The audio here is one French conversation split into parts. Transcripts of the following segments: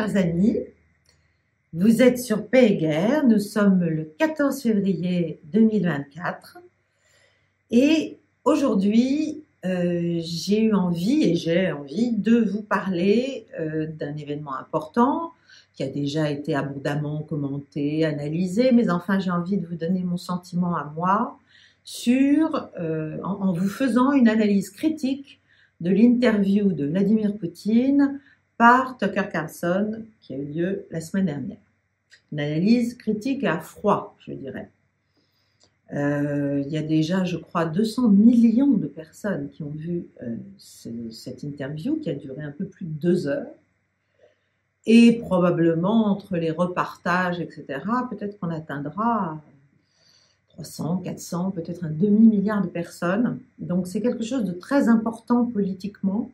Chers amis, vous êtes sur Paix et Guerre, nous sommes le 14 février 2024 et aujourd'hui euh, j'ai eu envie et j'ai envie de vous parler euh, d'un événement important qui a déjà été abondamment commenté, analysé, mais enfin j'ai envie de vous donner mon sentiment à moi sur, euh, en, vous faisant une analyse critique de l'interview de Vladimir Poutine par Tucker Carlson qui a eu lieu la semaine dernière. Une analyse critique à froid, je dirais. Euh, il y a déjà, je crois, 200 millions de personnes qui ont vu euh, cette interview qui a duré un peu plus de deux heures. Et probablement, entre les repartages, etc., peut-être qu'on atteindra 300, 400, peut-être un demi-milliard de personnes. Donc c'est quelque chose de très important politiquement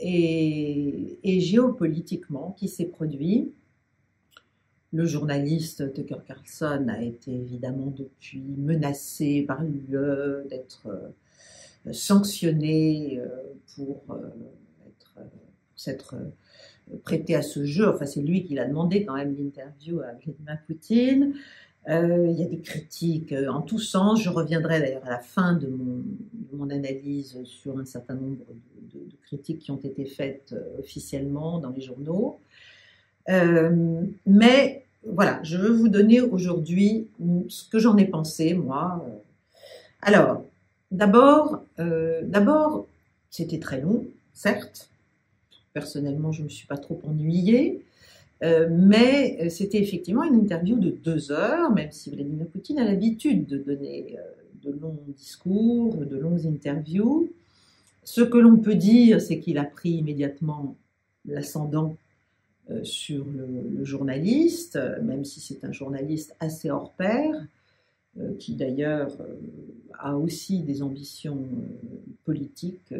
et, géopolitiquement qui s'est produit? Le journaliste Tucker Carlson a été évidemment depuis menacé par l'UE d'être euh, sanctionné euh, pour euh, s'être prêté à ce jeu. Enfin, c'est lui qui l'a demandé quand même l'interview à Vladimir Poutine. il y a des critiques en tous sens. Je reviendrai d'ailleurs à la fin de mon, mon, analyse sur un certain nombre de, critiques qui ont été faites officiellement dans les journaux. mais voilà, je veux vous donner aujourd'hui ce que j'en ai pensé, moi. Alors, d'abord, d'abord, c'était très long, certes, Personnellement, je ne me suis pas trop ennuyée. Euh, mais c'était effectivement une interview de deux heures, même si Vladimir Poutine a l'habitude de donner euh, de longs discours, de longues interviews. Ce que l'on peut dire, c'est qu'il a pris immédiatement l'ascendant euh, sur le, journaliste, même si c'est un journaliste assez hors pair, qui d'ailleurs a aussi des ambitions politiques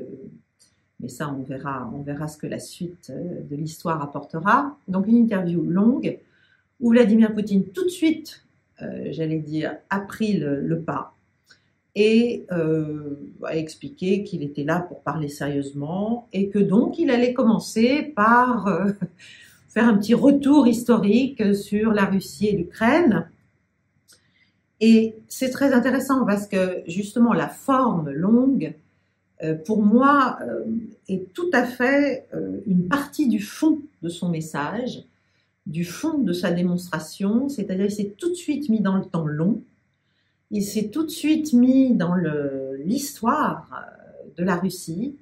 mais ça, on verra, on verra ce que la suite euh, de l'histoire apportera. Donc une interview longue où Vladimir Poutine tout de suite, euh, j'allais dire, a pris le, pas et euh, a expliqué qu'il était là pour parler sérieusement et que donc il allait commencer par faire un petit retour historique sur la Russie et l'Ukraine. Et c'est très intéressant parce que justement la forme longue euh, pour moi, euh, est tout à fait euh, une partie du fond de son message, du fond de sa démonstration, c'est-à-dire il s'est tout de suite mis dans le temps long, il s'est tout de suite mis dans l'histoire de la Russie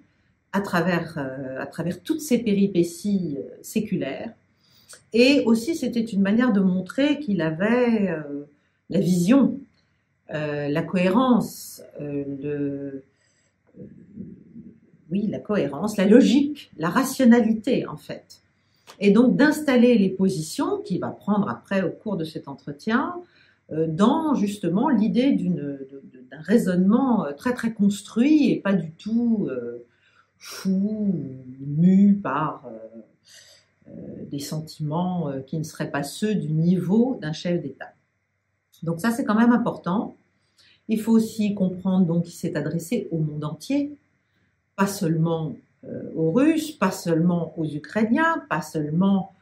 à travers, à travers toutes ses péripéties séculaires. Et aussi, c'était une manière de montrer qu'il avait la vision, la cohérence, le, oui, la cohérence, la logique, la rationalité en fait. Et donc d'installer les positions qu'il va prendre après au cours de cet entretien euh, dans justement l'idée d'un raisonnement euh, très très construit et pas du tout euh, fou, mu par des sentiments qui ne seraient pas ceux du niveau d'un chef d'État. Donc ça c'est quand même important. Il faut aussi comprendre donc qu'il s'est adressé au monde entier, pas seulement euh, aux Russes, pas seulement aux Ukrainiens, pas seulement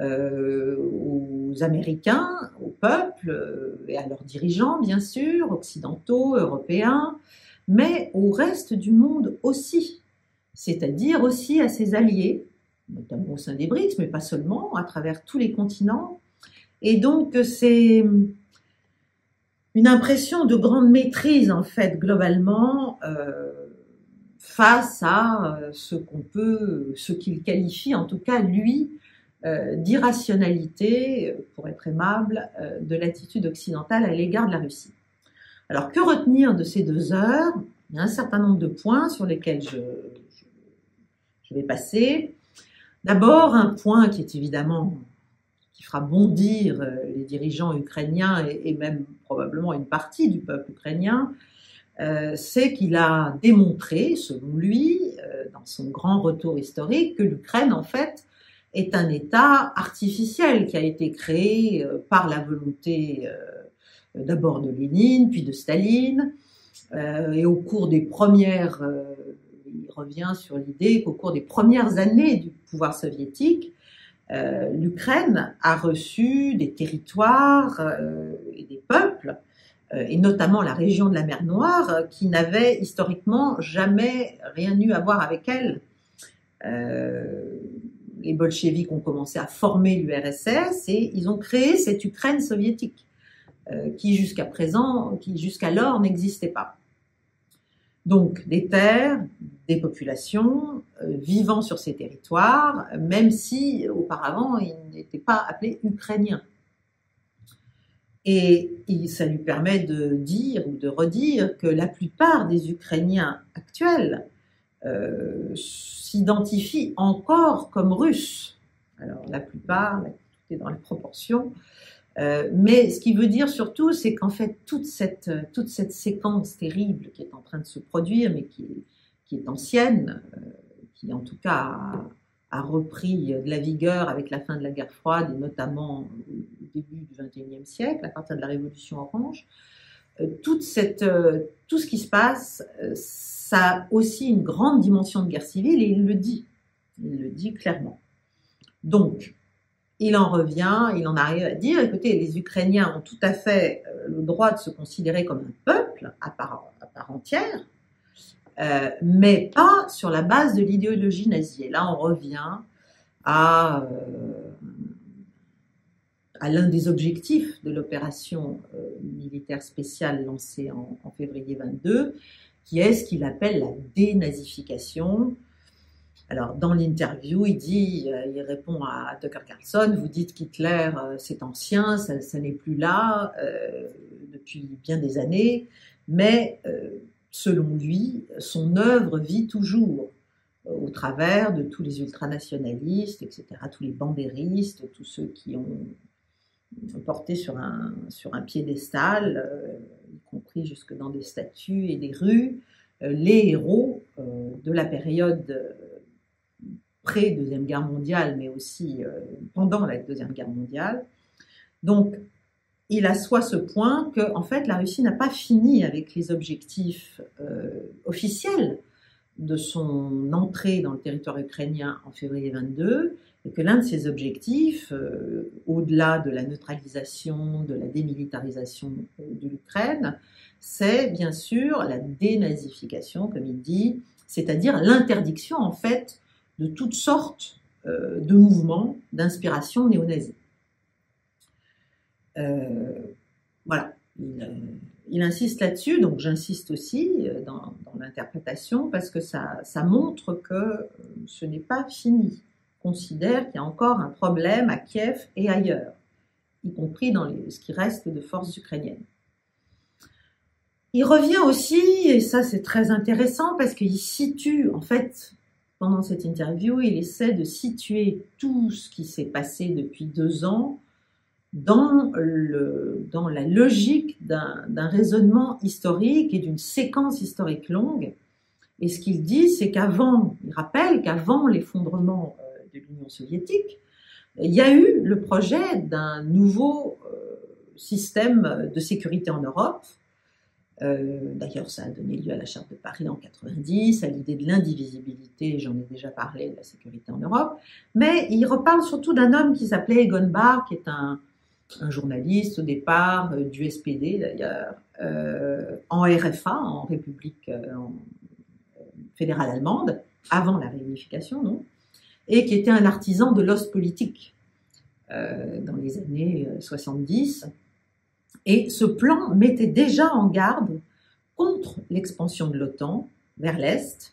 euh, aux Américains, au peuple euh, et à leurs dirigeants, bien sûr, occidentaux, européens, mais au reste du monde aussi, c'est-à-dire aussi à ses alliés, notamment au sein des BRICS, mais pas seulement, à travers tous les continents. Et donc, c'est une impression de grande maîtrise, en fait, globalement, euh, face à ce qu'on peut, ce qu'il qualifie, en tout cas, lui, d'irrationalité, pour être aimable, de l'attitude occidentale à l'égard de la Russie. Alors, que retenir de ces deux heures? Il y a un certain nombre de points sur lesquels je, vais passer. D'abord, un point qui est évidemment qui fera bondir euh, les dirigeants ukrainiens et, même probablement une partie du peuple ukrainien, euh, c'est qu'il a démontré, selon lui, euh, dans son grand retour historique, que l'Ukraine, en fait, est un État artificiel qui a été créé par la volonté d'abord de Lénine, puis de Staline, et au cours des premières, il revient sur l'idée qu'au cours des premières années du pouvoir soviétique, l'Ukraine a reçu des territoires et des peuples, et notamment la région de la mer Noire, qui n'avaient historiquement jamais rien eu à voir avec elle les bolcheviks ont commencé à former l'URSS et ils ont créé cette Ukraine soviétique euh, qui jusqu'à présent, qui jusqu'alors n'existait pas. Donc des terres, des populations euh, vivant sur ces territoires, même si auparavant ils n'étaient pas appelés ukrainiens. Et ça lui permet de dire ou de redire que la plupart des Ukrainiens actuels euh, s'identifient encore comme russes. Alors la plupart, tout est dans la proportion. Euh, mais ce qui veut dire surtout, c'est qu'en fait, toute cette, toute cette séquence terrible qui est en train de se produire, mais qui, qui est ancienne, euh, qui en tout cas a, repris de la vigueur avec la fin de la guerre froide et notamment au début du XXIe siècle, à partir de la Révolution orange, toute cette, tout ce qui se passe, ça a aussi une grande dimension de guerre civile et il le dit. Il le dit clairement. Donc, il en revient, il en arrive à dire, écoutez, les Ukrainiens ont tout à fait euh, le droit de se considérer comme un peuple à part, entière, euh, mais pas sur la base de l'idéologie nazie. Et là, on revient à, euh, à l'un des objectifs de l'opération militaire spéciale lancée en, février 22, qui est ce qu'il appelle la dénazification. Alors, dans l'interview, il dit, euh, il répond à Tucker Carlson, vous dites qu'Hitler, euh, c'est ancien, ça, n'est plus là euh, depuis bien des années, mais selon lui, son œuvre vit toujours au travers de tous les ultranationalistes, etc., tous les bandéristes, tous ceux qui ont porté sur un, sur un piédestal, euh, y compris jusque dans des statues et des rues, euh, les héros euh, de la période pré-deuxième guerre mondiale, mais aussi pendant la deuxième guerre mondiale. Donc, il assoit ce point que, en fait, la Russie n'a pas fini avec les objectifs officiels de son entrée dans le territoire ukrainien en février 22 et que l'un de ses objectifs, euh, au-delà de la neutralisation, de la démilitarisation euh, de l'Ukraine, c'est bien sûr la dénazification, comme il dit, c'est-à-dire l'interdiction en fait de toutes sortes euh, de mouvements d'inspiration néo-nazie. voilà, il, insiste là-dessus, donc j'insiste aussi dans, l'interprétation parce que ça montre que ce n'est pas fini considère qu'il y a encore un problème à Kiev et ailleurs, y compris dans ce qui reste de forces ukrainiennes. Il revient aussi, et ça c'est très intéressant parce qu'il situe, en fait, pendant cette interview, il essaie de situer tout ce qui s'est passé depuis deux ans dans, le, dans la logique d'un raisonnement historique et d'une séquence historique longue. Et ce qu'il dit, c'est qu'avant, il rappelle qu'avant l'effondrement euh, de l'Union soviétique, il y a eu le projet d'un nouveau euh, système de sécurité en Europe. Euh, d'ailleurs, ça a donné lieu à la Charte de Paris en 90, à l'idée de l'indivisibilité, j'en ai déjà parlé, de la sécurité en Europe. Mais il reparle surtout d'un homme qui s'appelait Egon Bahr, qui est un, journaliste au départ euh, du SPD d'ailleurs, en RFA, en République fédérale allemande, avant la réunification, non et qui était un artisan de l'os politique euh, dans les années 70. Euh, et ce plan mettait déjà en garde contre l'expansion de l'OTAN vers l'Est.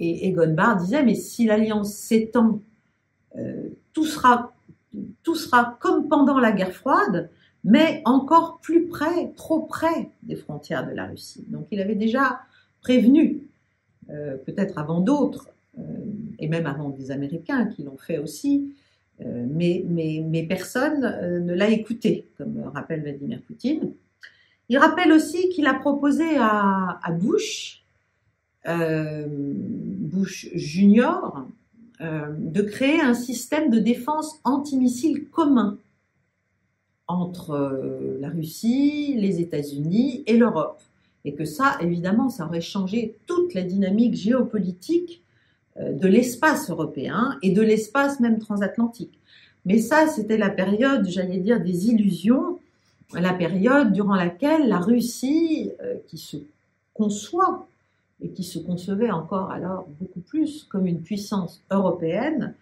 Et Egon disait, mais si l'alliance s'étend, euh, tout, sera, comme pendant la guerre froide, mais encore plus près, trop près des frontières de la Russie. Donc il avait déjà prévenu, peut-être avant d'autres, et même avant des Américains qui l'ont fait aussi, euh, mais, personne euh, ne l'a écouté, comme rappelle Vladimir Poutine. Il rappelle aussi qu'il a proposé à, à Bush, Bush Junior, de créer un système de défense antimissile commun entre la Russie, les États-Unis et l'Europe. Et que ça, évidemment, ça aurait changé toute la dynamique géopolitique de l'espace européen et de l'espace même transatlantique. Mais ça, c'était la période, j'allais dire, des illusions, la période durant laquelle la Russie, qui se conçoit et qui se concevait encore alors beaucoup plus comme une puissance européenne,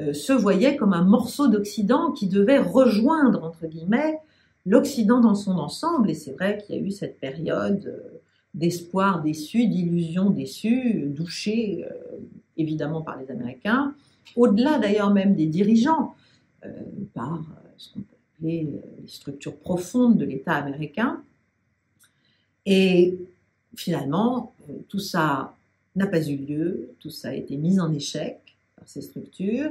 euh, se voyait comme un morceau d'Occident qui devait rejoindre, entre guillemets, l'Occident dans son ensemble. Et c'est vrai qu'il y a eu cette période euh, d'espoir déçu, d'illusion déçue, douchée euh, évidemment par les Américains, au-delà d'ailleurs même des dirigeants, par ce qu'on peut appeler les structures profondes de l'État américain. Et finalement, tout ça n'a pas eu lieu, tout ça a été mis en échec ces structures.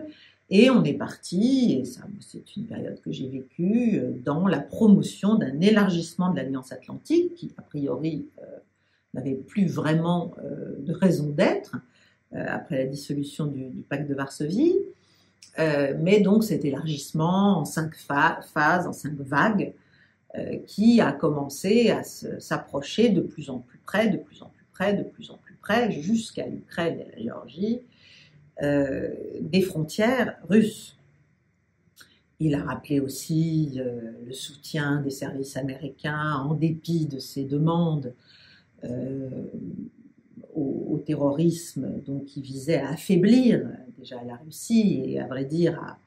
Et on est parti, et ça, c'est une période que j'ai vécue, euh, dans la promotion d'un élargissement de l'Alliance Atlantique, qui a priori euh, n'avait plus vraiment euh, de raison d'être après la dissolution du, pacte de Varsovie. mais donc cet élargissement en cinq phases, en cinq vagues, qui a commencé à s'approcher de plus en plus près, de plus en plus près, de plus en plus près, jusqu'à l'Ukraine et la Géorgie, euh, des frontières russes. Il a rappelé aussi euh, le soutien des services américains en dépit de ses demandes euh, au, terrorisme, donc qui visait à affaiblir déjà la Russie et à vrai dire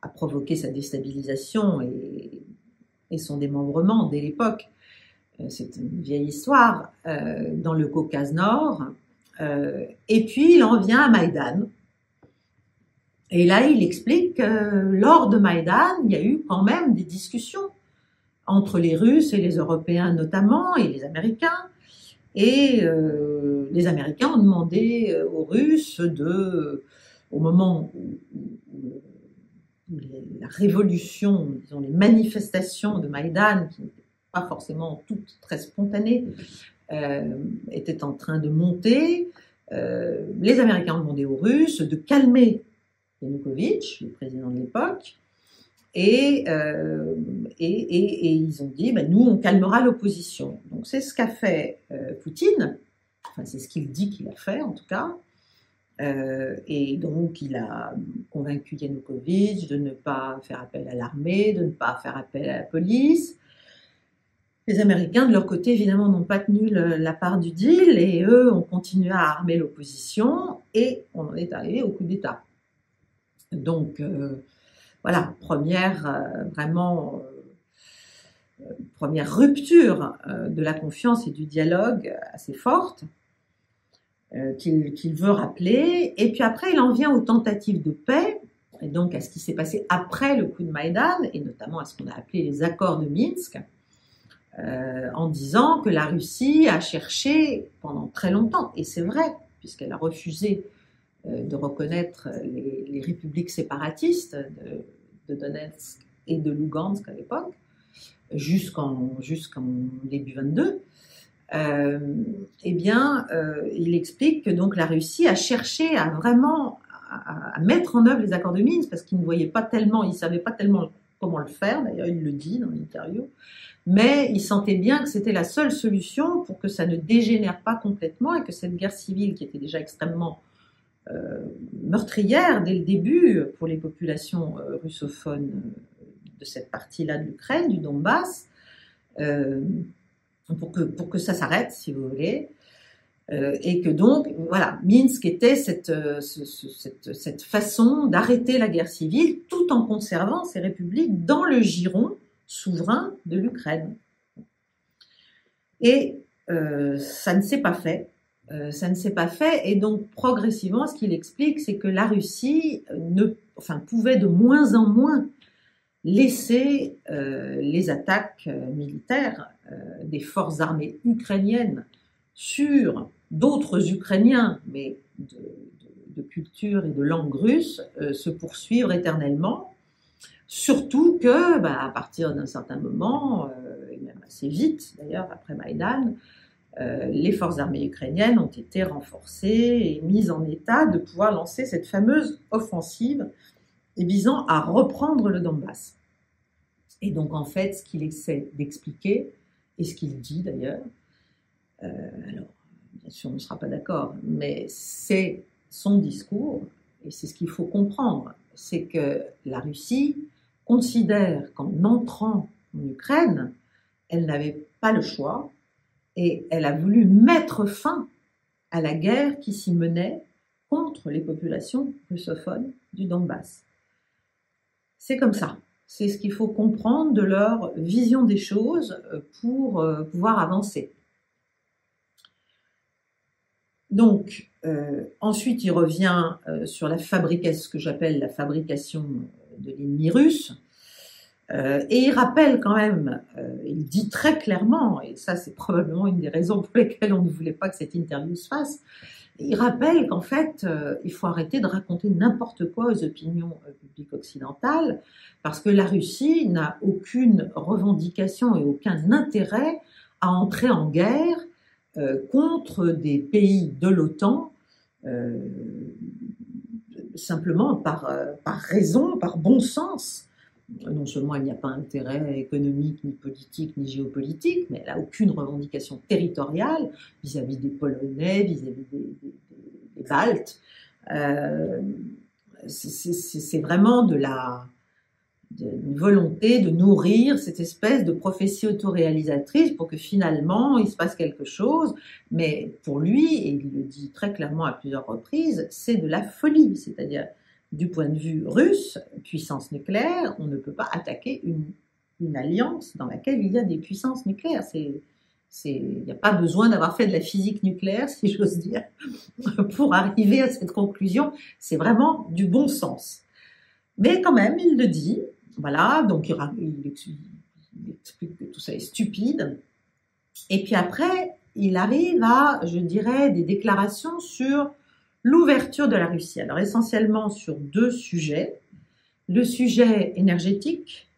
à, provoquer sa déstabilisation et, son démembrement dès l'époque. C'est une vieille histoire dans le Caucase Nord. et puis il en vient à Maïdan, et là, il explique que lors de Maïdan, il y a eu quand même des discussions entre les Russes et les Européens notamment, et les Américains. Et euh, les Américains ont demandé euh, aux Russes de, au moment où, la révolution, disons les manifestations de Maïdan, qui n'étaient pas forcément toutes très spontanées, euh, étaient en train de monter, les Américains ont demandé aux Russes de calmer Yanukovych, le président de l'époque, euh, et, ils ont dit, ben, nous, on calmera l'opposition. Donc c'est ce qu'a fait euh, Poutine, enfin c'est ce qu'il dit qu'il a fait en tout cas, euh, et donc il a convaincu Yanukovych de ne pas faire appel à l'armée, de ne pas faire appel à la police. Les Américains, de leur côté, évidemment, n'ont pas tenu la part du deal et eux ont continué à armer l'opposition et on en est arrivé au coup d'État. Donc, voilà, première, euh, vraiment, euh, première rupture de la confiance et du dialogue assez forte qu'il veut rappeler. Et puis après, il en vient aux tentatives de paix, et donc à ce qui s'est passé après le coup de Maïdan, et notamment à ce qu'on a appelé les accords de Minsk, en disant que la Russie a cherché pendant très longtemps, et c'est vrai, puisqu'elle a refusé euh, de reconnaître les, républiques séparatistes de, Donetsk et de Lugansk à l'époque, jusqu'en début 22. Euh, eh bien, euh, il explique que donc la Russie a cherché à vraiment à, mettre en œuvre les accords de Minsk parce qu'il ne voyait pas tellement, il savait pas tellement comment le faire. D'ailleurs, il le dit dans l'interview, mais il sentait bien que c'était la seule solution pour que ça ne dégénère pas complètement et que cette guerre civile qui était déjà extrêmement euh, meurtrière dès le début pour les populations euh, russophones de cette partie-là de l'Ukraine, du Donbass, euh, pour, que, pour que ça s'arrête, si vous voulez. et que donc, voilà, Minsk était cette, cette, cette façon d'arrêter la guerre civile tout en conservant ces républiques dans le giron souverain de l'Ukraine. Et ça ne s'est pas fait. Euh, ça ne s'est pas fait et donc progressivement, ce qu'il explique, c'est que la Russie ne, enfin, pouvait de moins en moins laisser euh, les attaques euh, militaires des forces armées ukrainiennes sur d'autres Ukrainiens, mais de, culture et de langue russe, se poursuivre éternellement. Surtout que, bah, à partir d'un certain moment, et même assez vite d'ailleurs après Maïdan, euh, les forces armées ukrainiennes ont été renforcées et mises en état de pouvoir lancer cette fameuse offensive visant à reprendre le Donbass. Et donc en fait, ce qu'il essaie d'expliquer, et ce qu'il dit d'ailleurs, euh, alors bien sûr on ne sera pas d'accord, mais c'est son discours, et c'est ce qu'il faut comprendre, c'est que la Russie considère qu'en entrant en Ukraine, elle n'avait pas le choix et elle a voulu mettre fin à la guerre qui s'y menait contre les populations russophones du Donbass. C'est comme ça. C'est ce qu'il faut comprendre de leur vision des choses euh, pour euh, pouvoir avancer. Donc, euh, ensuite, il revient sur la fabrication, ce que j'appelle la fabrication de l'ennemi russe. Et il rappelle quand même, il dit très clairement, et ça c'est probablement une des raisons pour lesquelles on ne voulait pas que cette interview se fasse, il rappelle qu'en fait, euh, il faut arrêter de raconter n'importe quoi aux opinions euh, publiques occidentales, parce que la Russie n'a aucune revendication et aucun intérêt à entrer en guerre euh, contre des pays de l'OTAN, simplement par raison, par bon sens. Non seulement il n'y a pas intérêt économique, ni politique, ni géopolitique, mais elle n'a aucune revendication territoriale vis-à-vis des Polonais, vis-à-vis des, Baltes. Euh, c'est vraiment de la volonté de nourrir cette espèce de prophétie autoréalisatrice pour que finalement il se passe quelque chose. Mais pour lui, et il le dit très clairement à plusieurs reprises, c'est de la folie. C'est-à-dire du point de vue russe, puissance nucléaire, on ne peut pas attaquer une, alliance dans laquelle il y a des puissances nucléaires. C'est, il n'y a pas besoin d'avoir fait de la physique nucléaire, si j'ose dire, pour arriver à cette conclusion. C'est vraiment du bon sens. Mais quand même, il le dit. Voilà, donc il, il, explique que tout ça est stupide. Et puis après, il arrive à, je dirais, des déclarations sur l'ouverture de la Russie. Alors essentiellement sur deux sujets, le sujet énergétique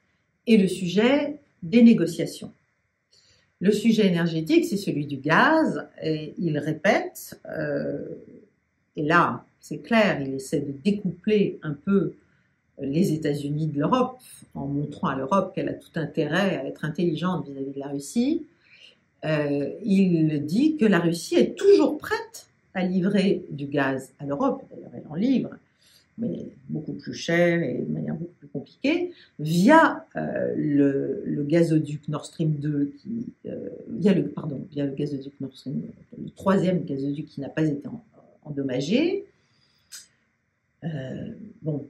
et le sujet des négociations. Le sujet énergétique, c'est celui du gaz, et il répète, euh, et là, c'est clair, il essaie de découpler un peu les États-Unis de l'Europe, en montrant à l'Europe qu'elle a tout intérêt à être intelligente vis-à-vis de la Russie. Euh, il dit que la Russie est toujours prête à livrer du gaz à l'Europe, d'ailleurs elle en livre, mais beaucoup plus cher et de manière beaucoup plus compliquée, via euh, le, gazoduc Nord Stream 2, qui, euh, via le, pardon, via le gazoduc Nord Stream, le troisième gazoduc qui n'a pas été endommagé. Euh, bon,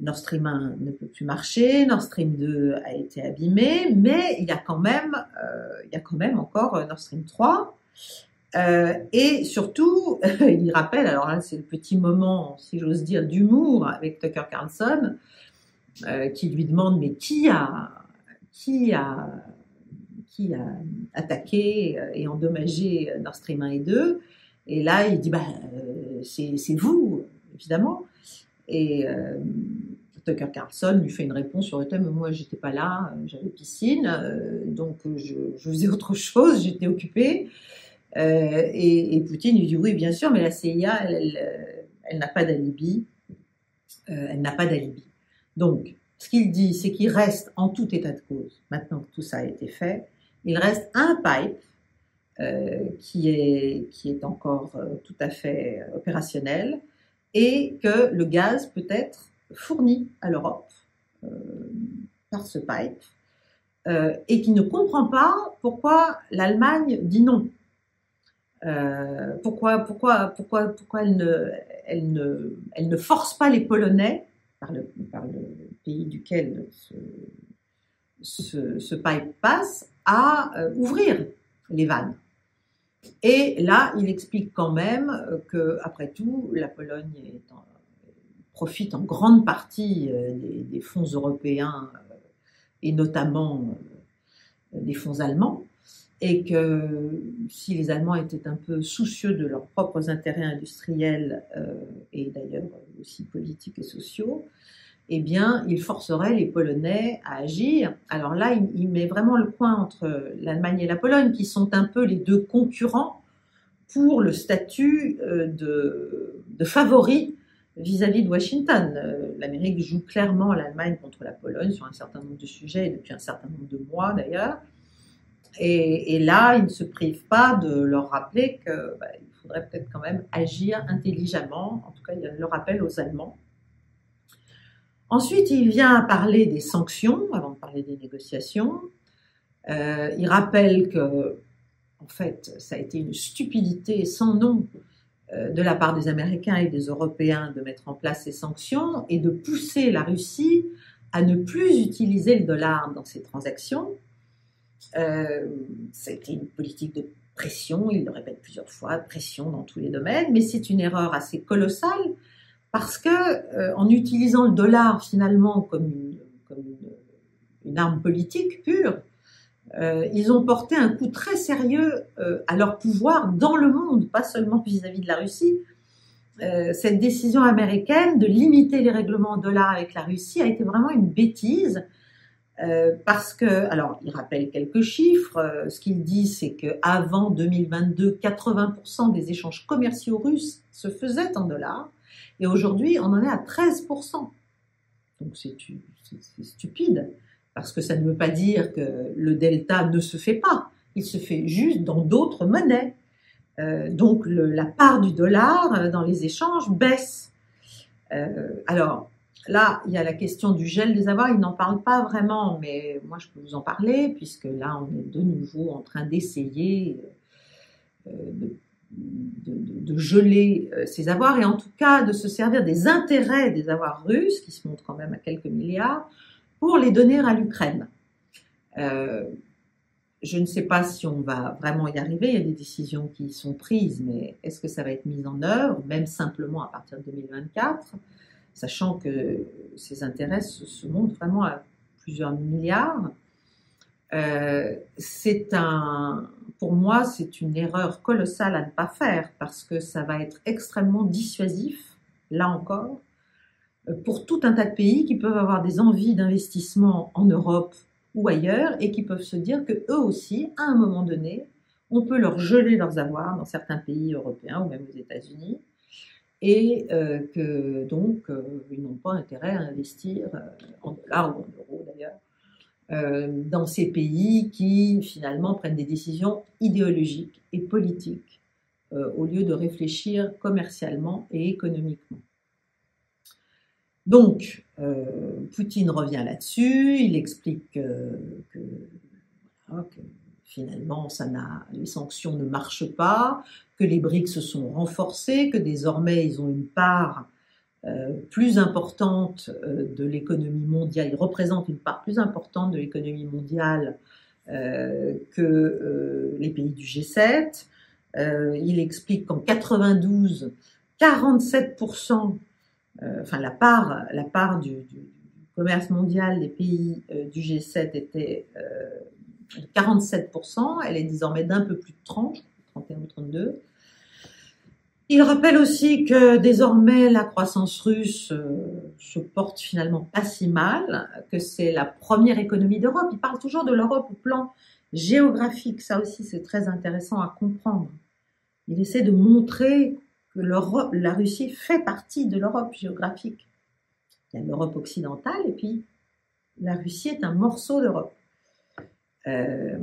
Nord Stream 1 ne peut plus marcher, Nord Stream 2 a été abîmé, mais il y a quand même, il y a quand même encore Nord Stream 3 euh, et surtout, il rappelle, alors là c'est le petit moment, si j'ose dire, d'humour avec Tucker Carlson, euh, qui lui demande mais qui a, qui a, qui a attaqué et endommagé Nord Stream 1 et 2 Et là il dit bah c'est vous évidemment. Et euh, Tucker Carlson lui fait une réponse sur le thème moi j'étais pas là, j'avais piscine, donc je, je, faisais autre chose, j'étais occupée. Euh, et, Poutine lui dit oui, bien sûr, mais la CIA, elle, n'a pas d'alibi. Euh, elle n'a pas d'alibi. Donc, ce qu'il dit, c'est qu'il reste en tout état de cause, maintenant que tout ça a été fait, il reste un pipe euh, qui, est, qui est encore tout à fait opérationnel et que le gaz peut être fourni à l'Europe par ce pipe et qui ne comprend pas pourquoi l'Allemagne dit non. Euh, pourquoi, pourquoi, pourquoi, pourquoi elle ne, force pas les Polonais, par le, pays duquel ce, ce, pipe passe, à euh, ouvrir les vannes. Et là, il explique quand même euh, que, après tout, la Pologne profite en grande partie des fonds européens et notamment des fonds allemands et que si les Allemands étaient un peu soucieux de leurs propres intérêts industriels euh, et d'ailleurs aussi politiques et sociaux, eh bien, il forcerait les Polonais à agir. Alors là, il, met vraiment le point entre l'Allemagne et la Pologne, qui sont un peu les deux concurrents pour le statut euh, de, favori vis-à-vis de Washington. Euh, L'Amérique joue clairement l'Allemagne contre la Pologne sur un certain nombre de sujets, depuis un certain nombre de mois d'ailleurs. Et, là, ils ne se privent pas de leur rappeler qu'il bah, faudrait peut-être quand même agir intelligemment. En tout cas, il le rappelle aux Allemands. Ensuite, il vient parler des sanctions, avant de parler des négociations. Euh, il rappelle que, en fait, ça a été une stupidité sans nom euh, de la part des Américains et des Européens de mettre en place ces sanctions et de pousser la Russie à ne plus utiliser le dollar dans ses transactions. Euh, C'était une politique de pression, il le répète plusieurs fois, pression dans tous les domaines, mais c'est une erreur assez colossale parce que euh, en utilisant le dollar finalement comme une, arme politique pure, euh, ils ont porté un coup très sérieux euh, à leur pouvoir dans le monde, pas seulement vis-à-vis de la Russie. Cette décision américaine de limiter les règlements en dollars avec la Russie a été vraiment une bêtise euh, parce que, alors, il rappelle quelques chiffres. Euh, ce qu'il dit, c'est que avant 2022, 80% des échanges commerciaux russes se faisaient en dollars, et aujourd'hui, on en est à 13%. Donc c'est stupide, parce que ça ne veut pas dire que le delta ne se fait pas. Il se fait juste dans d'autres monnaies. Euh, donc la part du dollar dans les échanges baisse. alors, Là, il y a la question du gel des avoirs. Il n'en parle pas vraiment, mais moi, je peux vous en parler, puisque là, on est de nouveau en train d'essayer euh, de, geler euh, ces avoirs et en tout cas de se servir des intérêts des avoirs russes, qui se montrent quand même à quelques milliards, pour les donner à l'Ukraine. Euh, je ne sais pas si on va vraiment y arriver. Il y a des décisions qui sont prises, mais est-ce que ça va être mis en œuvre, même simplement à partir de 2024 sachant que ces intérêts se, montent vraiment à plusieurs milliards. Euh, un, pour moi, c'est une erreur colossale à ne pas faire parce que ça va être extrêmement dissuasif, là encore, pour tout un tas de pays qui peuvent avoir des envies d'investissement en Europe ou ailleurs et qui peuvent se dire que eux aussi, à un moment donné, on peut leur geler leurs avoirs dans certains pays européens ou même aux États-Unis et euh, que donc euh, ils n'ont pas intérêt à investir euh, en dollars ou en euros d'ailleurs dans ces pays qui finalement prennent des décisions idéologiques et politiques au lieu de réfléchir commercialement et économiquement. Donc, Poutine revient là-dessus, il explique que, que finalement, ça les sanctions ne marchent pas, que les BRICS se sont renforcés, que désormais ils ont une part euh, plus importante euh, de l'économie mondiale, ils représentent une part plus importante de l'économie mondiale euh, que les pays du G7. il explique qu'en 92, 47%, enfin la part, la part du, du, commerce mondial des pays du G7 était 47%, elle est désormais d'un peu plus de 30, 31 ou 32. Il rappelle aussi que désormais la croissance russe euh, se porte finalement pas si mal, que c'est la première économie d'Europe. Il parle toujours de l'Europe au plan géographique, ça aussi c'est très intéressant à comprendre. Il essaie de montrer que la Russie fait partie de l'Europe géographique. Il y a l'Europe occidentale et puis la Russie est un morceau d'Europe. Euh,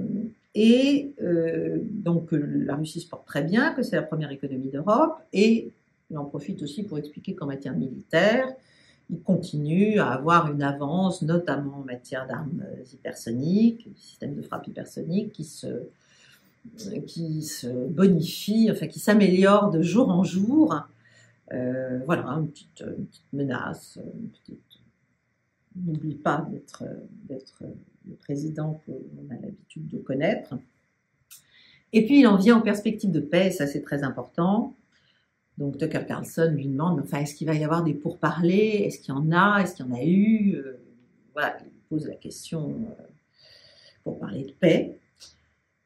et euh, donc la Russie se porte très bien, que c'est la première économie d'Europe, et il en profite aussi pour expliquer qu'en matière militaire, il continue à avoir une avance, notamment en matière d'armes hypersoniques, systèmes de frappe hypersoniques qui se, qui se bonifient, enfin qui s'améliorent de jour en jour. Euh, voilà, une petite, une menace, petite... N'oublie pas d'être le président qu'on a l'habitude de connaître. Et puis il en vient aux perspectives de paix, ça c'est très important. Donc Tucker Carlson lui demande, enfin, est-ce qu'il va y avoir des pourparlers? Est-ce qu'il y en a? Est-ce qu'il y en a eu? Euh, Voilà, il pose la question euh, pour parler de paix.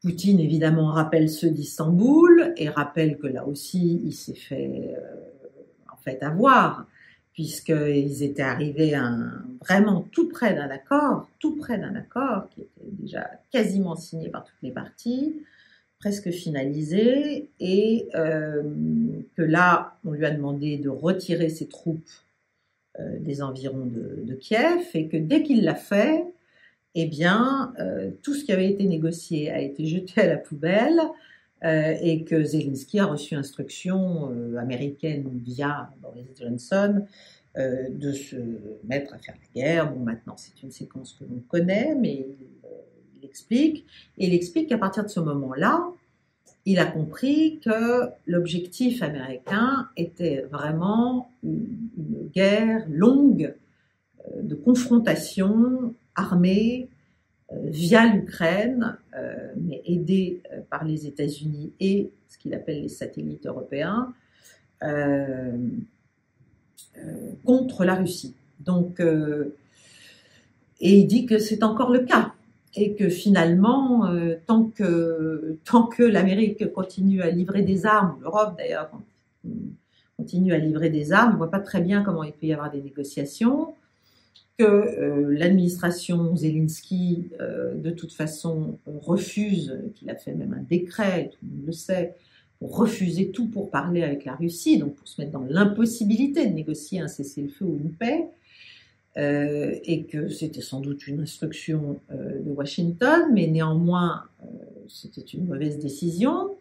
Poutine, évidemment, rappelle ceux d'Istanbul et rappelle que là aussi, il s'est fait, euh, en fait, avoir puisqu'ils étaient arrivés vraiment tout près d'un accord, tout près d'un accord qui était déjà quasiment signé par toutes les parties, presque finalisé, et euh, que là, on lui a demandé de retirer ses troupes euh, des environs de, Kiev, et que dès qu'il l'a fait, eh bien, euh, tout ce qui avait été négocié a été jeté à la poubelle, et que Zelensky a reçu instruction américaine via Boris Johnson de se mettre à faire la guerre. Bon, maintenant, c'est une séquence que l'on connaît, mais il, explique. Et il explique qu'à partir de ce moment-là, il a compris que l'objectif américain était vraiment une, guerre longue euh, de confrontation armée euh, via l'Ukraine, euh, mais aidée par les États-Unis et ce qu'il appelle les satellites européens, contre la Russie. Donc, et il dit que c'est encore le cas et que finalement, euh, tant que, tant que l'Amérique continue à livrer des armes, l'Europe d'ailleurs continue à livrer des armes, on ne voit pas très bien comment il peut y avoir des négociations, que euh, l'administration Zelensky, euh, de toute façon, refuse, qu'il a fait même un décret, tout le monde le sait, pour refuser tout pour parler avec la Russie, donc pour se mettre dans l'impossibilité de négocier un cessez-le-feu ou une paix, euh, et que c'était sans doute une instruction de Washington, mais néanmoins c'était une mauvaise décision.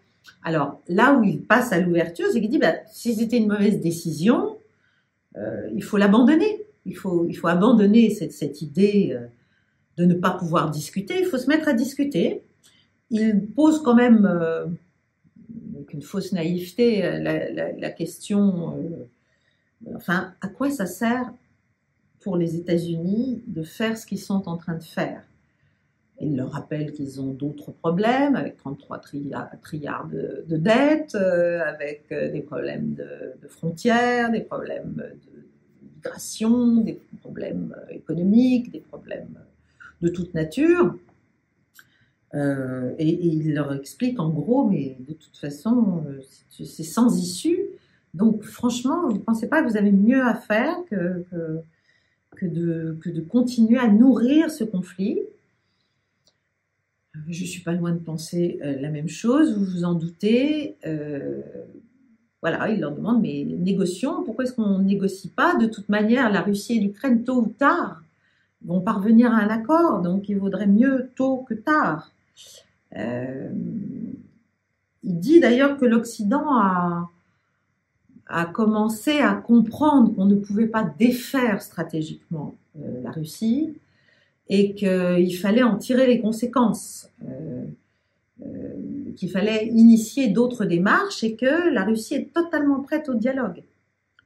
Alors là où il passe à l'ouverture, c'est qu'il dit bah, si c'était une mauvaise décision, il faut l'abandonner. Il faut, il faut abandonner cette, cette idée de ne pas pouvoir discuter. Il faut se mettre à discuter. Il pose quand même avec une fausse naïveté la, la, question. enfin, à quoi ça sert pour les États-Unis de faire ce qu'ils sont en train de faire? Il leur rappelle qu'ils ont d'autres problèmes, avec 33 trilliards de, de dettes, euh, avec euh, des problèmes de, frontières, des problèmes de des problèmes euh, économiques, des problèmes de toute nature. et, il leur explique en gros, mais de toute façon, c'est sans issue. Donc franchement, vous ne pensez pas que vous avez mieux à faire que que de, que de continuer à nourrir ce conflit? Je ne suis pas loin de penser euh, la même chose, vous vous en doutez. Euh, voilà, il leur demande, mais négocions, pourquoi est-ce qu'on ne négocie pas? De toute manière, la Russie et l'Ukraine, tôt ou tard, vont parvenir à un accord, donc il vaudrait mieux tôt que tard. Euh, il dit d'ailleurs que l'Occident a, commencé à comprendre qu'on ne pouvait pas défaire stratégiquement euh, la Russie et qu'il fallait en tirer les conséquences, euh, qu'il fallait initier d'autres démarches et que la Russie est totalement prête au dialogue.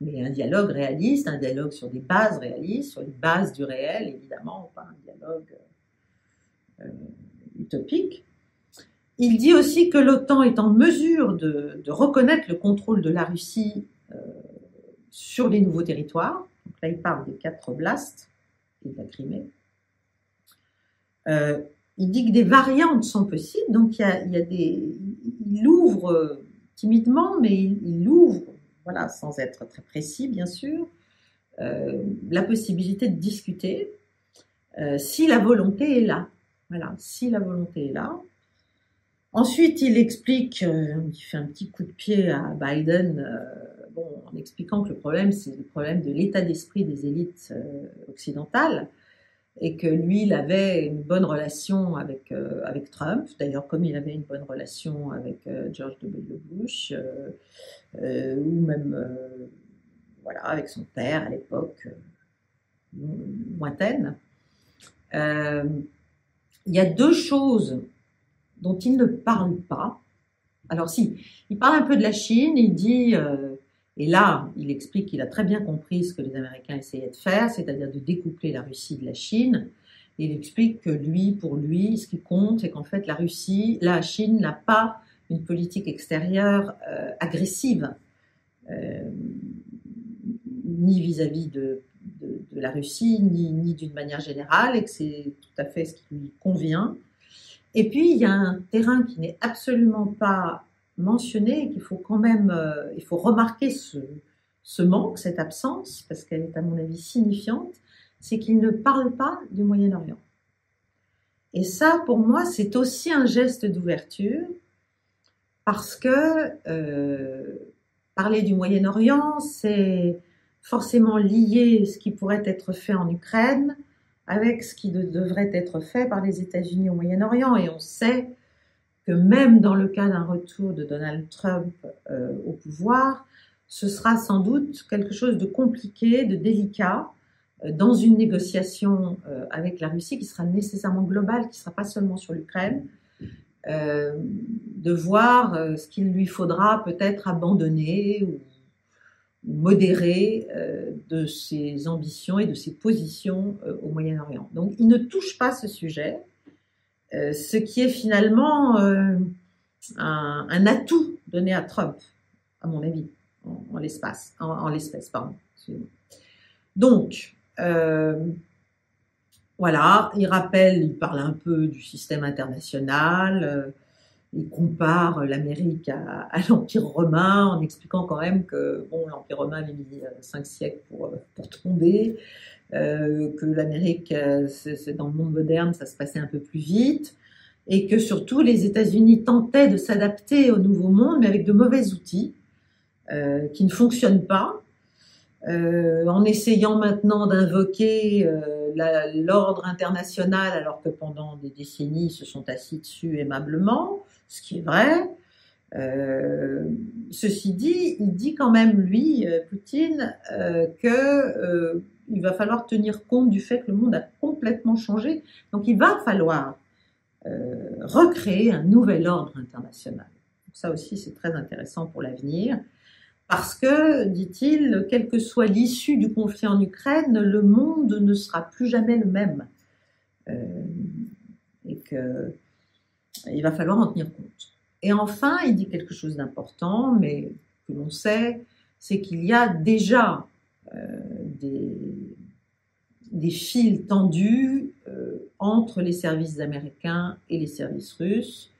Mais un dialogue réaliste, un dialogue sur des bases réalistes, sur les bases du réel, évidemment, pas un dialogue utopique. Il dit aussi que l'OTAN est en mesure de, de, reconnaître le contrôle de la Russie euh, sur les nouveaux territoires. Donc là, il parle des quatre oblasts et de la Crimée. Euh, il dit que des variantes sont possibles, donc il y a, des, il ouvre euh, timidement, mais il, ouvre, voilà, sans être très précis bien sûr, la possibilité de discuter si la volonté est là. Voilà, si la volonté est là. Ensuite, il explique, il fait un petit coup de pied à Biden en expliquant que le problème, c'est le problème de l'état d'esprit des élites euh, occidentales et que lui, il avait une bonne relation avec, euh, avec Trump, d'ailleurs comme il avait une bonne relation avec euh, George W. Bush, ou même voilà, avec son père à l'époque lointaine. Il y a deux choses dont il ne parle pas. Alors si, il parle un peu de la Chine, il dit et là, il explique qu'il a très bien compris ce que les Américains essayaient de faire, c'est-à-dire de découpler la Russie de la Chine. Il explique que lui, pour lui, ce qui compte, c'est qu'en fait, la Russie, la Chine n'a pas une politique extérieure euh, agressive, euh, ni vis-à-vis de, la Russie, ni d'une manière générale, et que c'est tout à fait ce qui lui convient. Et puis, il y a un terrain qui n'est absolument pas mentionner qu'il faut quand même, euh, il faut remarquer ce, manque, cette absence, parce qu'elle est à mon avis signifiante, c'est qu'il ne parle pas du Moyen-Orient. Et ça, pour moi, c'est aussi un geste d'ouverture, parce que euh, parler du Moyen-Orient, c'est forcément lier ce qui pourrait être fait en Ukraine avec ce qui devrait être fait par les États-Unis au Moyen-Orient. Et on sait que même dans le cas d'un retour de Donald Trump euh, au pouvoir, ce sera sans doute quelque chose de compliqué, de délicat, euh, dans une négociation euh, avec la Russie qui sera nécessairement globale, qui ne sera pas seulement sur l'Ukraine, de voir ce qu'il lui faudra peut-être abandonner ou modérer de ses ambitions et de ses positions au Moyen-Orient. Donc il ne touche pas ce sujet, ce qui est finalement un, un atout donné à Trump, à mon avis en, l'espace, en, l'espèce, pardon. Donc, euh, voilà, il rappelle, il parle un peu du système international, euh, il compare l'Amérique à, l'Empire romain en expliquant quand même que bon, l'Empire romain avait mis euh, cinq siècles pour, pour tomber, que l'Amérique, c'est, dans le monde moderne, ça se passait un peu plus vite, et que surtout les États-Unis tentaient de s'adapter au nouveau monde, mais avec de mauvais outils. Euh, qui ne fonctionne pas, euh, en essayant maintenant d'invoquer euh, l'ordre international alors que pendant des décennies ils se sont assis dessus aimablement, ce qui est vrai. ceci dit, il dit quand même lui, Poutine, que il va falloir tenir compte du fait que le monde a complètement changé. Donc il va falloir recréer un nouvel ordre international. ça aussi, c'est très intéressant pour l'avenir. Parce que, dit-il, quelle que soit l'issue du conflit en Ukraine, le monde ne sera plus jamais le même. Euh, et qu'il va falloir en tenir compte. Et enfin, il dit quelque chose d'important, mais que l'on sait, c'est qu'il y a déjà euh, des, fils tendus euh, entre les services américains et les services russes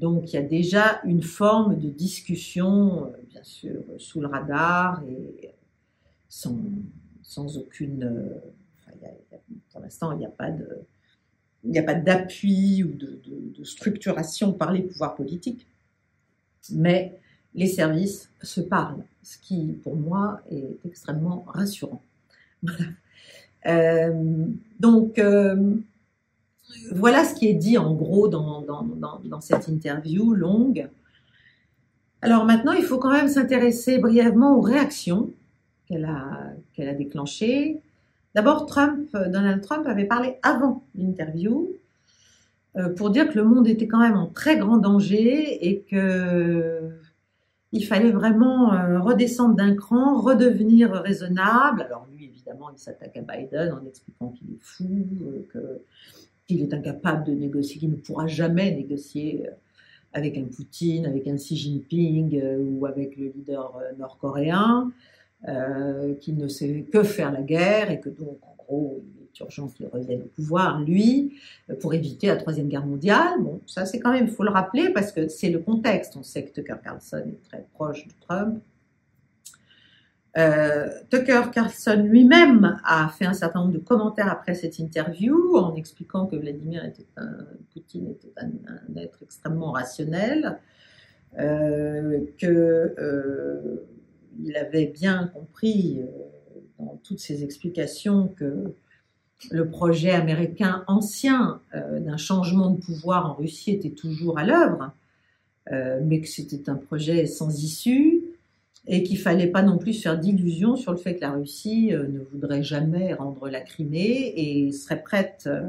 donc il y a déjà une forme de discussion, euh, bien sûr, sous le radar et sans, aucune... Euh, pour l'instant, il n'y a pas d'appui ou de, structuration par les pouvoirs politiques, mais les services se parlent, ce qui, pour moi, est extrêmement rassurant. Euh, donc, voilà ce qui est dit en gros dans, cette interview longue. Alors maintenant, il faut quand même s'intéresser brièvement aux réactions qu'elle a, qu'elle a déclenchées. D'abord, Trump, Donald Trump avait parlé avant l'interview euh, pour dire que le monde était quand même en très grand danger et que il fallait vraiment euh, redescendre d'un cran, redevenir raisonnable. Alors lui, évidemment, il s'attaque à Biden en expliquant qu'il est fou, euh, qu'il est incapable de négocier, qu'il ne pourra jamais négocier euh, avec un Poutine, avec un Xi Jinping ou avec le leader nord-coréen, qu'il ne sait que faire la guerre et que donc, en gros, il est urgent qu'il revienne au pouvoir, lui, pour éviter la Troisième Guerre mondiale. Bon, ça, c'est quand même, il faut le rappeler parce que c'est le contexte. On sait que Tucker Carlson est très proche de Trump. Euh, Tucker Carlson lui-même a fait un certain nombre de commentaires après cette interview en expliquant que Vladimir était un, Poutine était un, être extrêmement rationnel, euh, que euh, avait bien compris euh, dans toutes ses explications que le projet américain ancien euh, d'un changement de pouvoir en Russie était toujours à l'œuvre, mais que c'était un projet sans issue et qu'il fallait pas non plus faire d'illusions sur le fait que la Russie euh, ne voudrait jamais rendre la Crimée et serait prête, euh,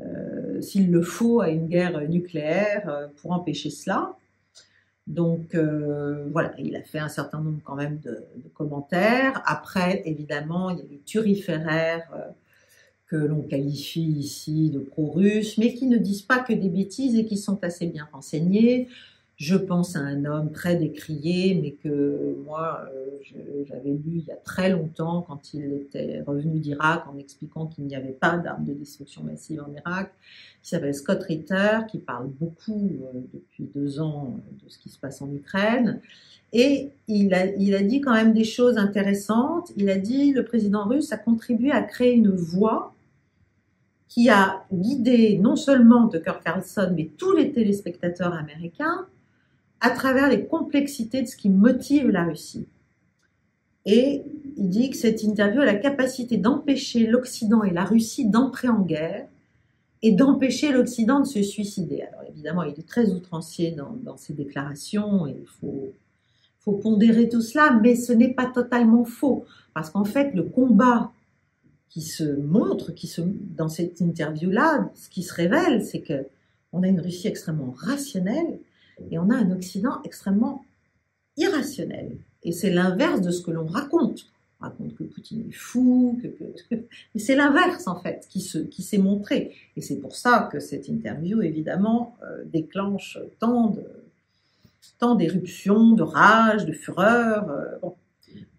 euh, s'il le faut, à une guerre nucléaire pour empêcher cela. Donc voilà, il a fait un certain nombre quand même de, commentaires. Après, évidemment, il y a les turiféraires que l'on qualifie ici de pro-russes, mais qui ne disent pas que des bêtises et qui sont assez bien renseignés. Je pense à un homme très décrié, mais que moi, euh, j'avais lu il y a très longtemps quand il était revenu d'Irak en expliquant qu'il n'y avait pas d'armes de destruction massive en Irak, qui s'appelle Scott Ritter, qui parle beaucoup euh, depuis deux ans de ce qui se passe en Ukraine. Et il a, il a dit quand même des choses intéressantes. Il a dit le président russe a contribué à créer une voie qui a guidé non seulement Tucker Carlson, mais tous les téléspectateurs américains à travers les complexités de ce qui motive la Russie. Et il dit que cette interview a la capacité d'empêcher l'Occident et la Russie d'entrer en guerre et d'empêcher l'Occident de se suicider. Alors évidemment, il est très outrancier dans, ses déclarations, et il faut pondérer tout cela, mais ce n'est pas totalement faux, parce qu'en fait, le combat qui se montre, qui se, dans cette interview-là, ce qui se révèle, c'est que on a une Russie extrêmement rationnelle et on a un Occident extrêmement irrationnel. Et c'est l'inverse de ce que l'on raconte. On raconte que Poutine est fou, que, mais c'est l'inverse en fait qui se, qui s'est montré. Et c'est pour ça que cette interview évidemment euh, déclenche tant de, tant d'éruptions, de rage, de fureur. Euh,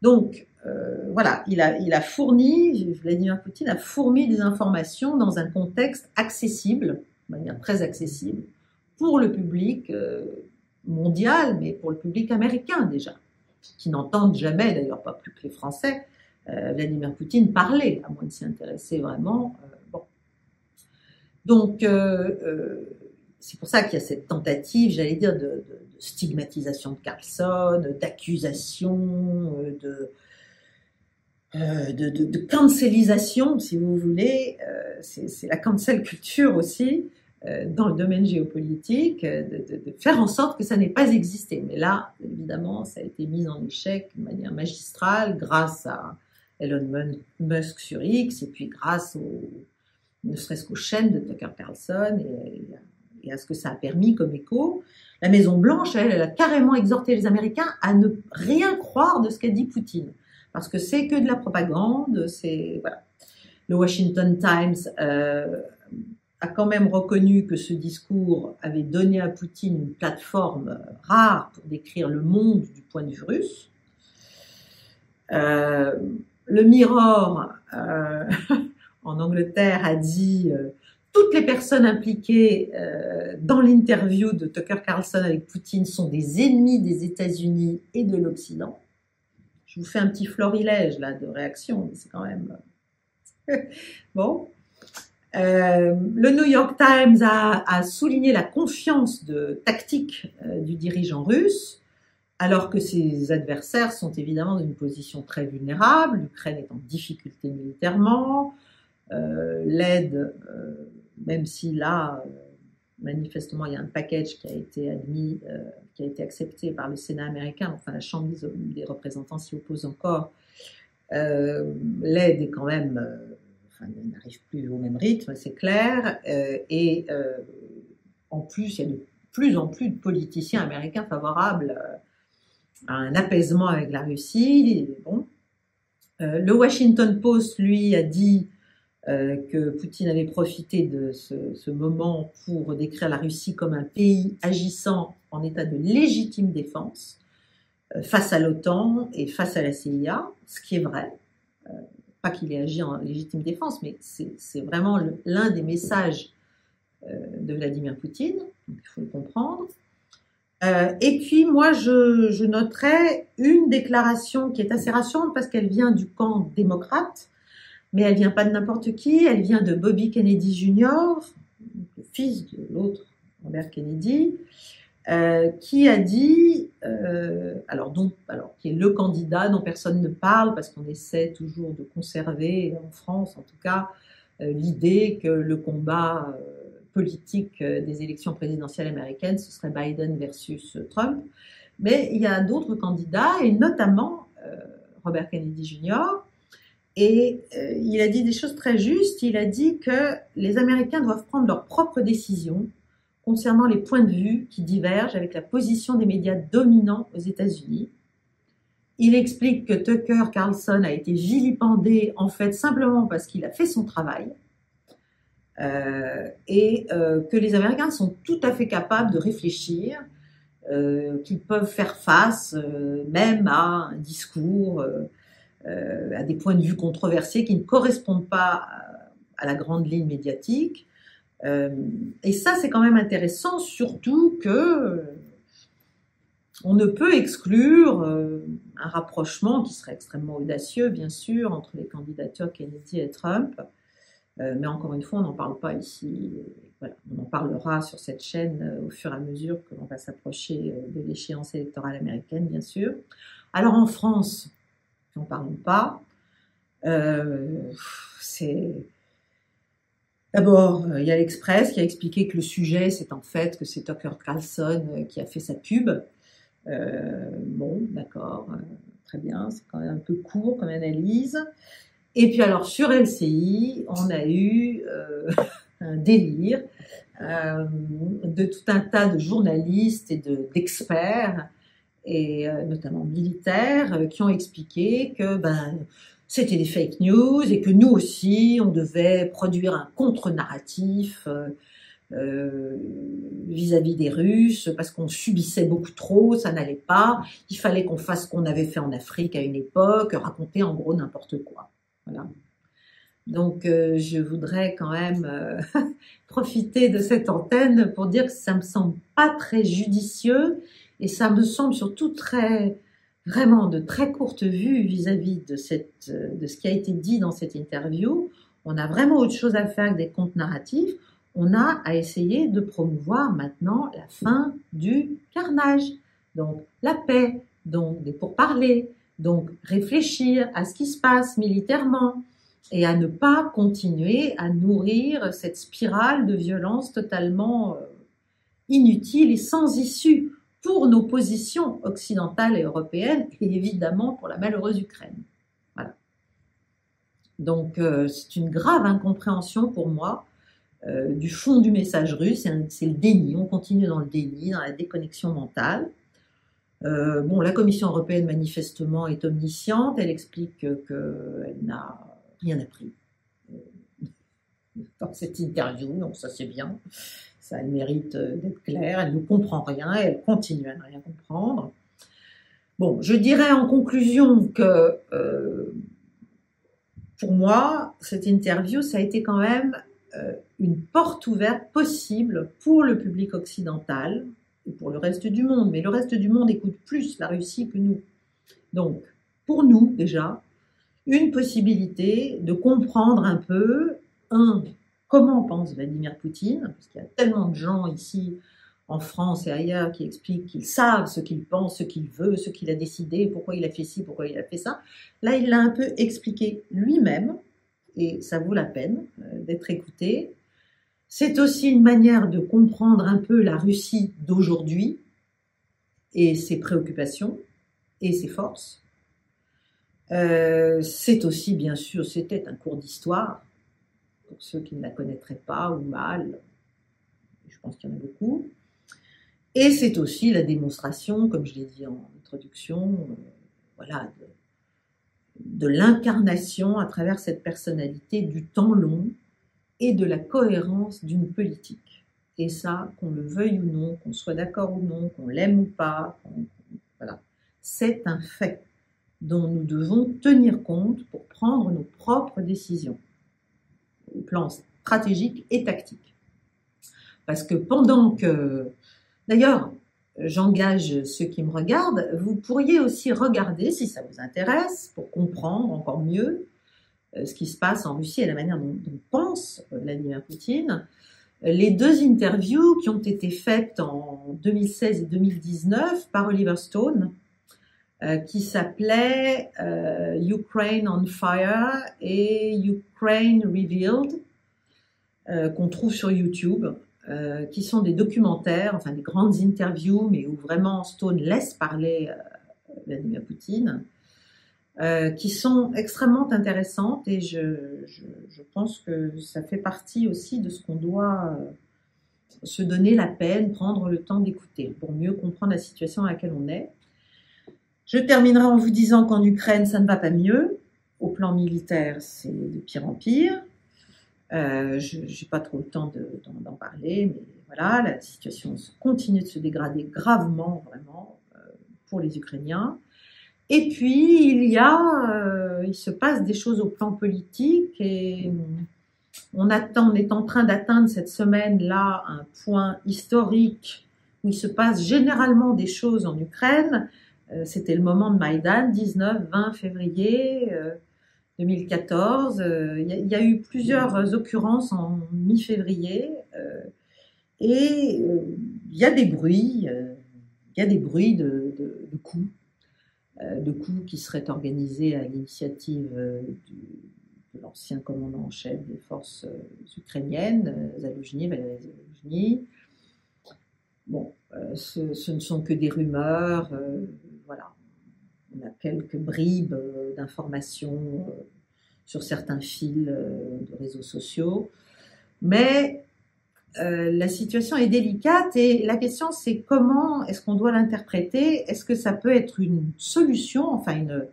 Donc euh, voilà, il a, il a fourni, Vladimir Poutine a fourni des informations dans un contexte accessible, de manière très accessible, pour le public euh, mondial, mais pour le public américain déjà, qui n'entendent jamais, d'ailleurs pas plus que les Français, euh, Vladimir Poutine parler, à moins de s'y intéresser vraiment. Donc, c'est pour ça qu'il y a cette tentative, j'allais dire, de, de, stigmatisation de Carlson, d'accusation, de, euh, de, de, si vous voulez, euh, c'est la cancel culture aussi, euh, dans le domaine géopolitique, de, de, faire en sorte que ça n'ait pas existé. Mais là, évidemment, ça a été mis en échec de manière magistrale grâce à Elon Musk sur X, et puis grâce au, ne serait-ce qu'aux chaînes de Tucker Carlson et, et, à ce que ça a permis comme écho. La Maison Blanche, elle, elle a carrément exhorté les Américains à ne rien croire de ce qu'a dit Poutine parce que c'est que de la propagande. C'est voilà. Le Washington Times euh, a quand même reconnu que ce discours avait donné à Poutine une plateforme rare pour décrire le monde du point de vue russe. Euh, le Mirror euh, en Angleterre a dit toutes les personnes impliquées dans l'interview de Tucker Carlson avec Poutine sont des ennemis des États-Unis et de l'Occident. Je vous fais un petit florilège là de réactions, c'est quand même bon. Euh, le New York Times a, souligné la confiance de tactique euh, du dirigeant russe, alors que ses adversaires sont évidemment dans une position très vulnérable. L'Ukraine est en difficulté militairement. Euh, l'aide, même si là, manifestement, il y a un package qui a été admis, euh, qui a été accepté par le Sénat américain, enfin la Chambre des représentants s'y oppose encore. Euh, l'aide est quand même, euh, enfin, n'arrive plus au même rythme, c'est clair, et en plus, il y a de plus en plus de politiciens américains favorables à un apaisement avec la Russie. Bon. le Washington Post, lui, a dit euh, que Poutine avait profité de ce, moment pour décrire la Russie comme un pays agissant en état de légitime défense euh, face à l'OTAN et face à la CIA, ce qui est vrai. Euh, pas qu'il ait agi en légitime défense, mais c'est vraiment l'un des messages de Vladimir Poutine, il faut le comprendre. et puis moi, je, je noterai une déclaration qui est assez rassurante parce qu'elle vient du camp démocrate, mais elle vient pas de n'importe qui, elle vient de Bobby Kennedy Jr., le fils de l'autre Robert Kennedy, euh, qui a dit, euh, alors, donc, alors qui est le candidat dont personne ne parle parce qu'on essaie toujours de conserver en France, en tout cas, euh, l'idée que le combat politique des élections présidentielles américaines ce serait Biden versus Trump, mais il y a d'autres candidats et notamment Robert Kennedy Jr. Et euh, il a dit des choses très justes. Il a dit que les Américains doivent prendre leurs propres décisions concernant les points de vue qui divergent avec la position des médias dominants aux États-Unis. Il explique que Tucker Carlson a été vilipendé en fait simplement parce qu'il a fait son travail euh, et euh, que les Américains sont tout à fait capables de réfléchir, euh, qu'ils peuvent faire face euh, même à un discours euh, à des points de vue controversés qui ne correspondent pas à, la grande ligne médiatique. Euh, et ça, c'est quand même intéressant, surtout que on ne peut exclure euh, un rapprochement qui serait extrêmement audacieux, bien sûr, entre les candidatures Kennedy et Trump. mais encore une fois, on n'en parle pas ici. Voilà. On en parlera sur cette chaîne au fur et à mesure que l'on va s'approcher de l'échéance électorale américaine, bien sûr. Alors en France, n'en parlons pas. Euh, c'est D'abord, il y a l'Express qui a expliqué que le sujet, c'est en fait que c'est Tucker Carlson qui a fait sa pub. bon, d'accord, très bien, c'est quand même un peu court comme analyse. Et puis alors sur LCI, on a eu un délire euh, de tout un tas de journalistes et d'experts, et euh, notamment militaires, euh, qui ont expliqué que ben, c'était des fake news et que nous aussi, on devait produire un contre-narratif vis-à-vis des Russes parce qu'on subissait beaucoup trop, ça n'allait pas. Il fallait qu'on fasse ce qu'on avait fait en Afrique à une époque, raconter en gros n'importe quoi. Voilà. Donc, euh, je voudrais quand même euh, profiter de cette antenne pour dire que ça me semble pas très judicieux et ça me semble surtout très, vraiment de très courte vue vis-à-vis de, cette, de ce qui a été dit dans cette interview. On a vraiment autre chose à faire que des comptes narratifs. On a à essayer de promouvoir maintenant la fin du carnage, donc la paix, donc des pourparlers, donc réfléchir à ce qui se passe militairement, et à ne pas continuer à nourrir cette spirale de violence totalement euh, inutile et sans issue pour nos positions occidentales et européennes et évidemment pour la malheureuse Ukraine. Voilà. Donc euh, c'est une grave incompréhension pour moi euh, du fond du message russe, c'est le déni, on continue dans le déni, dans la déconnexion mentale. bon, la Commission européenne manifestement est omnisciente, elle explique qu'elle n'a rien appris euh, dans cette interview, donc ça c'est bien. Ça a le mérite euh, d'être clair, elle ne comprend rien, elle continue à ne rien comprendre. Bon, je dirais en conclusion que euh, pour moi, cette interview, ça a été quand même une porte ouverte possible pour le public occidental et pour le reste du monde. Mais le reste du monde écoute plus la Russie que nous. Donc, pour nous, déjà, une possibilité de comprendre un peu, un, comment pense Vladimir Poutine, parce qu'il y a tellement de gens ici en France et ailleurs qui expliquent qu'ils savent ce qu'il pense, ce qu'il veut, ce qu'il a décidé, pourquoi il a fait ci, pourquoi il a fait ça. Là, il l'a un peu expliqué lui-même, et ça vaut la peine euh, d'être écouté. C'est aussi une manière de comprendre un peu la Russie d'aujourd'hui et ses préoccupations et ses forces. Euh, c'est aussi, bien sûr, c'était un cours d'histoire, pour ceux qui ne la connaîtraient pas ou mal, je pense qu'il y en a beaucoup. Et c'est aussi la démonstration, comme je l'ai dit en introduction, euh, voilà, de, de l'incarnation à travers cette personnalité du temps long et de la cohérence d'une politique. Et ça, qu'on le veuille ou non, qu'on soit d'accord ou non, qu'on l'aime ou pas, voilà, c'est un fait dont nous devons tenir compte pour prendre nos propres décisions, plan stratégique et tactique. Parce que pendant que, d'ailleurs, j'engage ceux qui me regardent, vous pourriez aussi regarder, si ça vous intéresse, pour comprendre encore mieux euh, ce qui se passe en Russie et la manière dont, pense Vladimir Poutine, les deux interviews qui ont été faites en 2016 et 2019 par Oliver Stone, euh, qui s'appelait euh, Ukraine on Fire et Ukraine Revealed, euh, qu'on trouve sur YouTube, qui sont des documentaires, enfin des grandes interviews, mais où vraiment Stone laisse parler Vladimir Poutine, qui sont extrêmement intéressantes et je, je, pense que ça fait partie aussi de ce qu'on doit se donner la peine, prendre le temps d'écouter pour mieux comprendre la situation à laquelle on est. Je terminerai en vous disant qu'en Ukraine, ça ne va pas mieux. Au plan militaire, c'est de pire en pire. Euh, je n'ai pas trop le temps d'en parler, mais voilà, la situation continue de se dégrader gravement, vraiment, euh, pour les Ukrainiens. Et puis, il y a, euh, il se passe des choses au plan politique et on attend, on est en train d'atteindre cette semaine-là un point historique où il se passe généralement des choses en Ukraine c'était le moment de Maïdan, 19-20 février 2014. Euh, il y, a eu plusieurs occurrences en mi-février euh, et il y a des bruits, il y a des bruits de, de coups, de coups qui seraient organisés à l'initiative du, l'ancien commandant en chef des forces ukrainiennes, Zaloujny, Valéry Zaloujny. Bon, ce, ne sont que des rumeurs, voilà. On a quelques bribes d'informations sur certains fils de réseaux sociaux. Mais euh, la situation est délicate et la question c'est comment est-ce qu'on doit l'interpréter? Est-ce que ça peut être une solution, enfin une,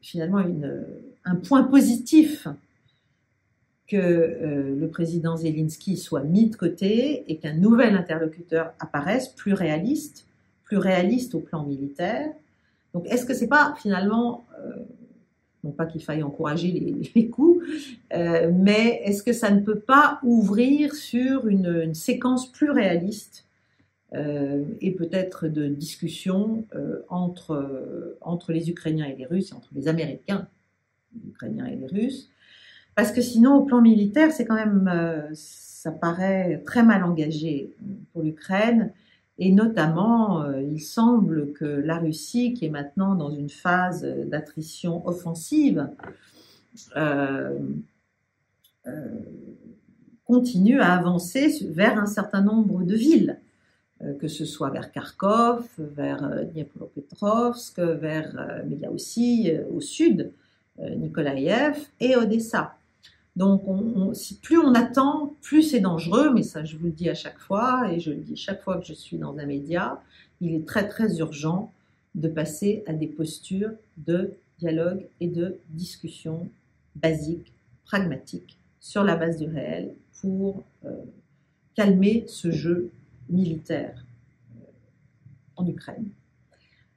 finalement un point positif que euh, le président Zelensky soit mis de côté et qu'un nouvel interlocuteur apparaisse plus réaliste, plus réaliste au plan militaire. Donc est-ce que c'est pas finalement euh, non pas qu'il faille encourager les, coups, euh, mais est-ce que ça ne peut pas ouvrir sur une, séquence plus réaliste euh, et peut-être de discussion entre, entre les Ukrainiens et les Russes, entre les Américains, les Ukrainiens et les Russes, parce que sinon, au plan militaire, c'est quand même, ça paraît très mal engagé pour l'Ukraine. Et notamment, euh, il semble que la Russie, qui est maintenant dans une phase d'attrition offensive, euh, euh, continue à avancer vers un certain nombre de villes, que ce soit vers Kharkov, vers Dniepropetrovsk, vers, mais il y a aussi au sud Nikolaïev et Odessa. Donc, plus on attend, plus c'est dangereux, mais ça, je vous le dis à chaque fois, et je le dis chaque fois que je suis dans un média, il est très, très urgent de passer à des postures de dialogue et de discussion basiques, pragmatiques, sur la base du réel, pour euh, calmer ce jeu militaire euh, en Ukraine.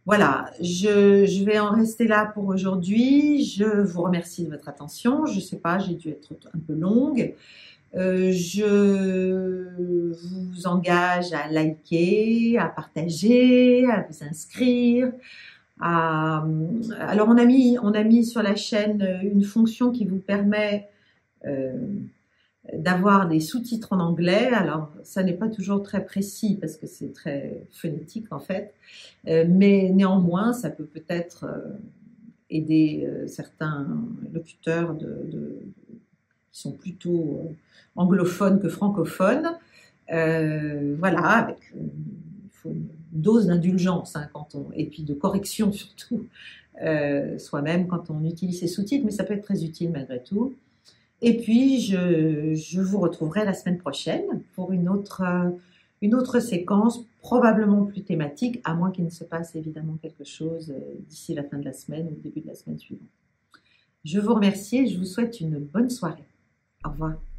Voilà, je, vais en rester là pour aujourd'hui. Je vous remercie de votre attention. Je ne sais pas, j'ai dû être un peu longue. Euh, je vous engage à liker, à partager, à vous inscrire. Alors on a mis, sur la chaîne une fonction qui vous permet euh, d'avoir des sous-titres en anglais. Alors, ça n'est pas toujours très précis parce que c'est très phonétique en fait, euh, mais néanmoins, ça peut peut-être euh, aider euh, certains locuteurs de, qui sont plutôt anglophones que francophones. voilà, avec une, dose d'indulgence hein, quand on et puis de correction surtout soi-même quand on utilise ces sous-titres, mais ça peut être très utile malgré tout. Et puis, je, vous retrouverai la semaine prochaine pour une autre, une autre séquence, probablement plus thématique, à moins qu'il ne se passe évidemment quelque chose euh, d'ici la fin de la semaine ou le début de la semaine suivante. Je vous remercie et je vous souhaite une bonne soirée. Au revoir.